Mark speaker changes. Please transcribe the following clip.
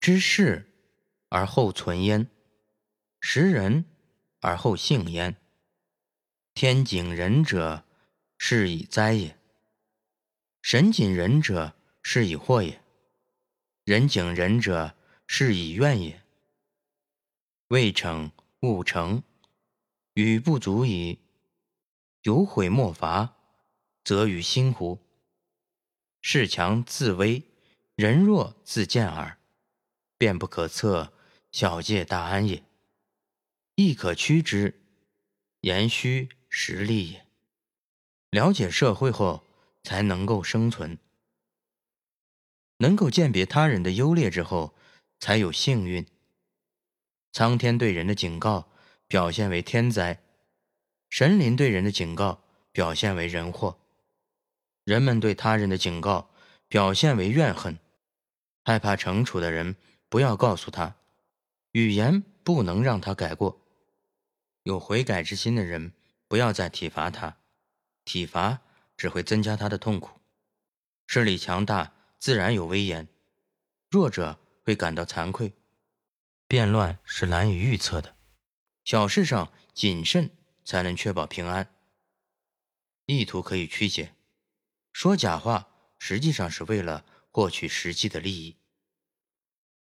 Speaker 1: 知事而后存焉，识人而后信焉。天井人者，是以灾也；神井人者，是以祸也；人井人者，是以怨也。未成勿成，语不足以有悔莫罚，则于心乎？事强自危，人弱自贱耳。变不可测，小戒大安也；亦可趋之，言虚实利也。了解社会后，才能够生存；能够鉴别他人的优劣之后，才有幸运。苍天对人的警告，表现为天灾；神灵对人的警告，表现为人祸；人们对他人的警告，表现为怨恨。害怕惩处的人。不要告诉他，语言不能让他改过。有悔改之心的人，不要再体罚他，体罚只会增加他的痛苦。势力强大自然有威严，弱者会感到惭愧。变乱是难以预测的，小事上谨慎才能确保平安。意图可以曲解，说假话实际上是为了获取实际的利益。